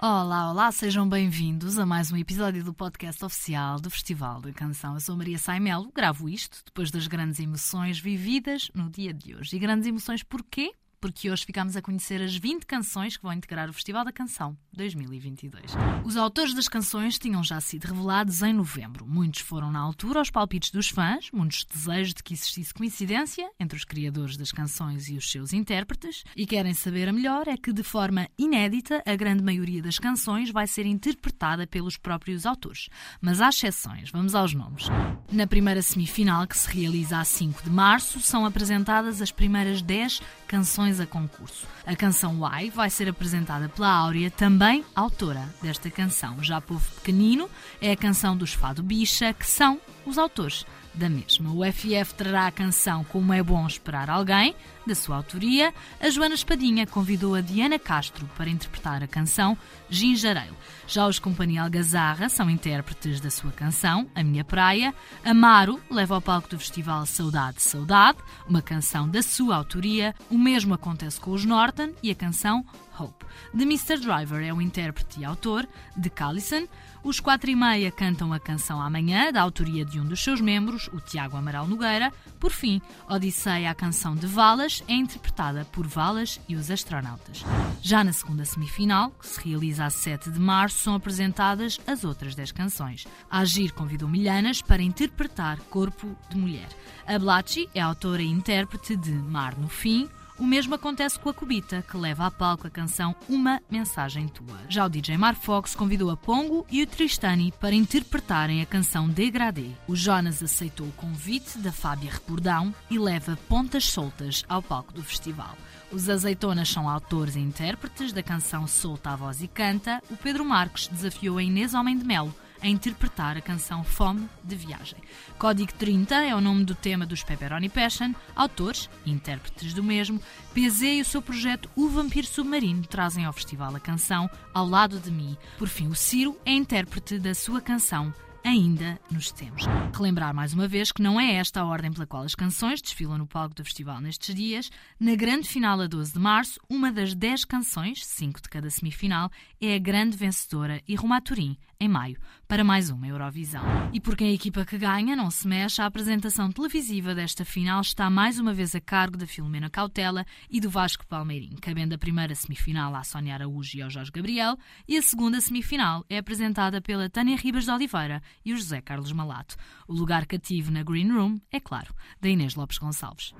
Olá, olá, sejam bem-vindos a mais um episódio do podcast oficial do Festival da Canção. Eu sou Maria Saimelo, gravo isto depois das grandes emoções vividas no dia de hoje. E grandes emoções porquê? Porque hoje ficamos a conhecer as 20 canções que vão integrar o Festival da Canção 2022. Os autores das canções tinham já sido revelados em novembro. Muitos foram na altura aos palpites dos fãs, muitos desejos de que existisse coincidência entre os criadores das canções e os seus intérpretes, e querem saber a melhor é que, de forma inédita, a grande maioria das canções vai ser interpretada pelos próprios autores. Mas há exceções, vamos aos nomes. Na primeira semifinal, que se realiza a 5 de março, são apresentadas as primeiras 10 canções canções a concurso. A canção Why vai ser apresentada pela Áurea, também autora desta canção. Já Povo Pequenino é a canção dos Fado Bicha, que são os autores da mesma. O FF trará a canção Como é Bom Esperar Alguém, da sua autoria. A Joana Espadinha convidou a Diana Castro para interpretar a canção Ginjareiro. Já os Companhia Algazarra são intérpretes da sua canção A Minha Praia. Amaro leva ao palco do festival Saudade, Saudade, uma canção da sua autoria. O mesmo acontece com os Norton e a canção Hope. The Mr. Driver é o intérprete e autor de Callison. Os quatro e meia cantam a canção Amanhã, da autoria de um dos seus membros, o Tiago Amaral Nogueira. Por fim, Odisseia, a canção de Valas, é interpretada por Valas e os astronautas. Já na segunda semifinal, que se realiza a 7 de março, são apresentadas as outras 10 canções. A Agir convidou Milhanas para interpretar Corpo de Mulher. A Blachi é autora e intérprete de Mar no Fim, o mesmo acontece com a Cubita, que leva a palco a canção Uma Mensagem Tua. Já o DJ Mar Fox convidou a Pongo e o Tristani para interpretarem a canção Degradé. O Jonas aceitou o convite da Fábia Repordão e leva Pontas Soltas ao palco do festival. Os Azeitonas são autores e intérpretes da canção Solta a Voz e Canta. O Pedro Marques desafiou a Inês Homem de Melo a interpretar a canção Fome de Viagem. Código 30 é o nome do tema dos Pepperoni Passion, autores e intérpretes do mesmo. PZ e o seu projeto O Vampiro Submarino trazem ao festival a canção Ao Lado de Mim. Por fim, o Ciro é intérprete da sua canção ainda nos temos. Relembrar mais uma vez que não é esta a ordem pela qual as canções desfilam no palco do festival nestes dias. Na grande final a 12 de março, uma das 10 canções, 5 de cada semifinal, é a grande vencedora e rumo a Turim, em maio, para mais uma Eurovisão. E porque a equipa que ganha não se mexe, a apresentação televisiva desta final está mais uma vez a cargo da Filomena Cautela e do Vasco Palmeirim, cabendo a primeira semifinal à Sónia Araújo e ao Jorge Gabriel, e a segunda semifinal é apresentada pela Tânia Ribas de Oliveira e o José Carlos Malato. O lugar cativo na Green Room, é claro, da Inês Lopes Gonçalves.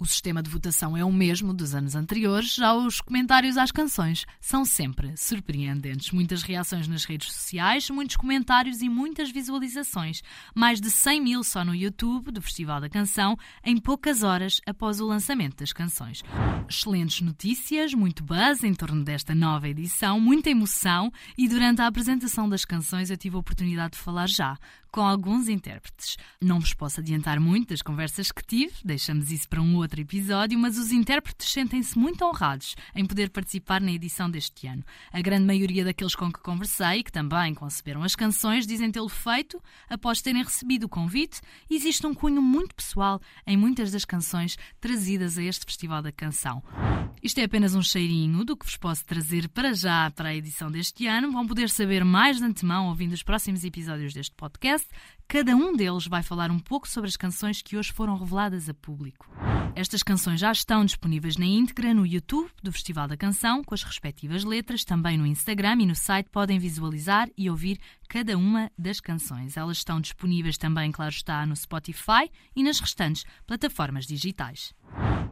O sistema de votação é o mesmo dos anos anteriores, já os comentários às canções são sempre surpreendentes. Muitas reações nas redes sociais, muitos comentários e muitas visualizações. Mais de 100 mil só no YouTube do Festival da Canção, em poucas horas após o lançamento das canções. Excelentes notícias, muito buzz em torno desta nova edição, muita emoção e durante a apresentação das canções eu tive a oportunidade de falar já com alguns intérpretes. Não vos posso adiantar muito das conversas que tive, deixamos isso para um outro episódio, mas os intérpretes sentem-se muito honrados em poder participar na edição deste ano. A grande maioria daqueles com que conversei, que também conceberam as canções, dizem tê-lo feito após terem recebido o convite. Existe um cunho muito pessoal em muitas das canções trazidas a este Festival da Canção. Isto é apenas um cheirinho do que vos posso trazer para já para a edição deste ano. Vão poder saber mais de antemão ouvindo os próximos episódios deste podcast. Cada um deles vai falar um pouco sobre as canções que hoje foram reveladas a público. Estas canções já estão disponíveis na íntegra no YouTube do Festival da Canção, com as respectivas letras, também no Instagram e no site podem visualizar e ouvir cada uma das canções. Elas estão disponíveis também, claro está, no Spotify e nas restantes plataformas digitais.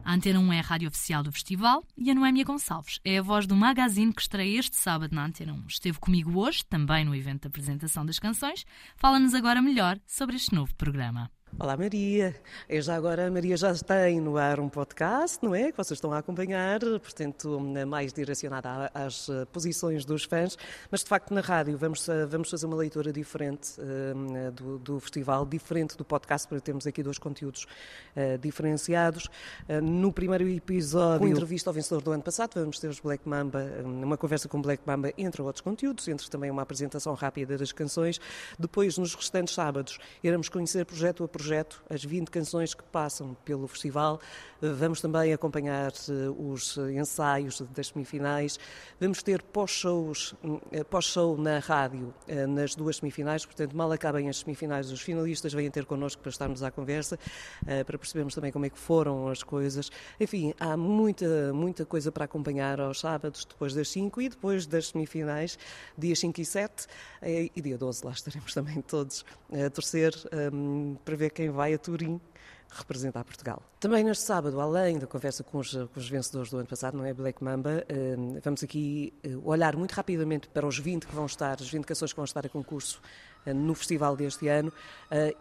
A Antena 1 é a rádio oficial do festival e a Noémia Gonçalves é a voz do magazine que estreia este sábado na Antena 1. Esteve comigo hoje, também no evento de apresentação das canções. Fala-nos agora melhor sobre este novo programa. Olá Maria, eu já agora a Maria já tem no ar um podcast, não é? Que vocês estão a acompanhar, portanto mais direcionada às eh, posições dos fãs, mas de facto na rádio vamos, eh, vamos fazer uma leitura diferente uh, do, do, festival, diferente do podcast, para termos aqui dois conteúdos uh, diferenciados. Uh, no primeiro episódio, com entrevista ao vencedor do ano passado, vamos ter os Black Mamba, uma conversa com Black Mamba entre outros conteúdos, entre também uma apresentação rápida das canções. Depois, nos restantes sábados, iremos conhecer projeto a projeto, as 20 canções que passam pelo festival. Vamos também acompanhar os ensaios das semifinais. Vamos ter pós-shows, pós-show na rádio nas duas semifinais, portanto, mal acabem as semifinais, os finalistas vêm ter connosco para estarmos à conversa, para percebermos também como é que foram as coisas. Enfim, há muita, muita coisa para acompanhar aos sábados, depois das 5 e depois das semifinais, dias 5 e 7 e dia 12 lá estaremos também todos a torcer um, para ver quem vai a Turim representar Portugal. Também neste sábado, além da conversa com os, com os vencedores do ano passado, não é Black Mamba, um, vamos aqui uh, olhar muito rapidamente para os 20 que vão estar, as 20 canções que vão estar a concurso uh, no festival deste ano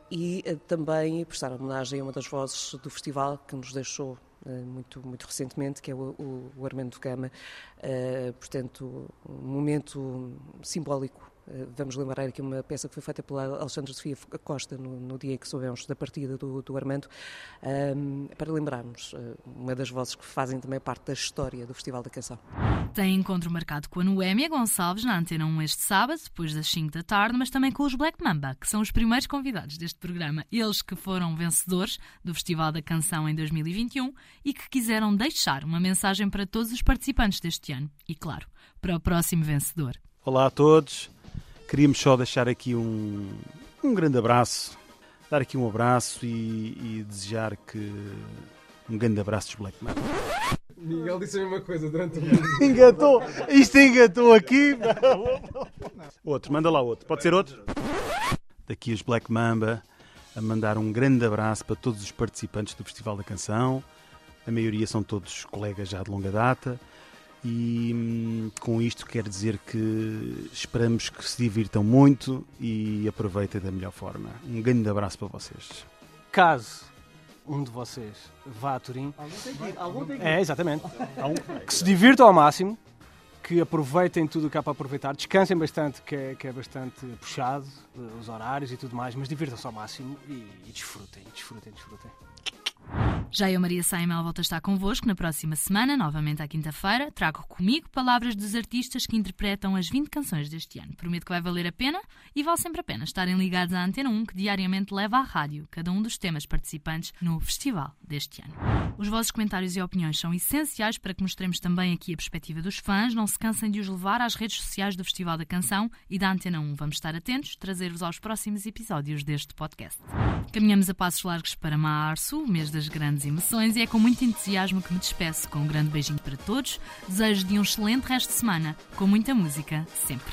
e também prestar homenagem a uma das vozes do festival que nos deixou muito, muito recentemente, que é o, o, o Armando Gama. portanto, um momento simbólico vamos lembrar aqui uma peça que foi feita pela Alexandre Sofia Costa no, no dia que soubemos da partida do, do Armando, um, para lembrarmos uh, uma das vozes que fazem também parte da história do Festival da Canção. Tem encontro marcado com a Noémia Gonçalves na Antena 1 este sábado, depois das 5 da tarde, mas também com os Black Mamba, que são os primeiros convidados deste programa. Eles que foram vencedores do Festival da Canção em 2021 e que quiseram deixar uma mensagem para todos os participantes deste ano e, claro, para o próximo vencedor. Olá a todos. Queríamos só deixar aqui um, um grande abraço, dar aqui um abraço e, e desejar que um grande abraço dos Black Metal. Miguel disse a mesma coisa durante o engatou! Isto engatou aqui! outro, manda lá outro. Pode ser outro? Daqui os Black Mamba a mandar um grande abraço para todos os participantes do Festival da Canção. A maioria são todos colegas já de longa data. E hum, com isto quero dizer que esperamos que se divirtam muito e aproveitem da melhor forma. Um grande abraço para vocês. Caso um de vocês vá a Turim, é exatamente, que se divirtam ao máximo, que aproveitem tudo o que há para aproveitar, descansem bastante, que é, que é bastante puxado, eh, os horários e tudo mais, mas divirtam-se ao máximo e, e desfrutem, desfrutem, desfrutem. Já eu, Maria Saimel, volto a estar convosco na próxima semana, novamente à quinta-feira. Trago comigo palavras dos artistas que interpretam as 20 canções deste ano. Prometo que vai valer a pena e vale sempre a pena estarem ligados à Antena 1, que diariamente leva à rádio cada um dos temas participantes no festival deste ano. Os vossos comentários e opiniões são essenciais para que mostremos também aqui a perspectiva dos fãs. Não se cansem de os levar às redes sociais do Festival da Canção e da Antena 1. Vamos estar atentos, trazer-vos aos próximos episódios deste podcast. Caminhamos a passos largos para março, mês das grandes grandes emoções e é com muito entusiasmo que me despeço com um grande beijinho para todos. Desejo de um excelente resto de semana, com muita música, sempre.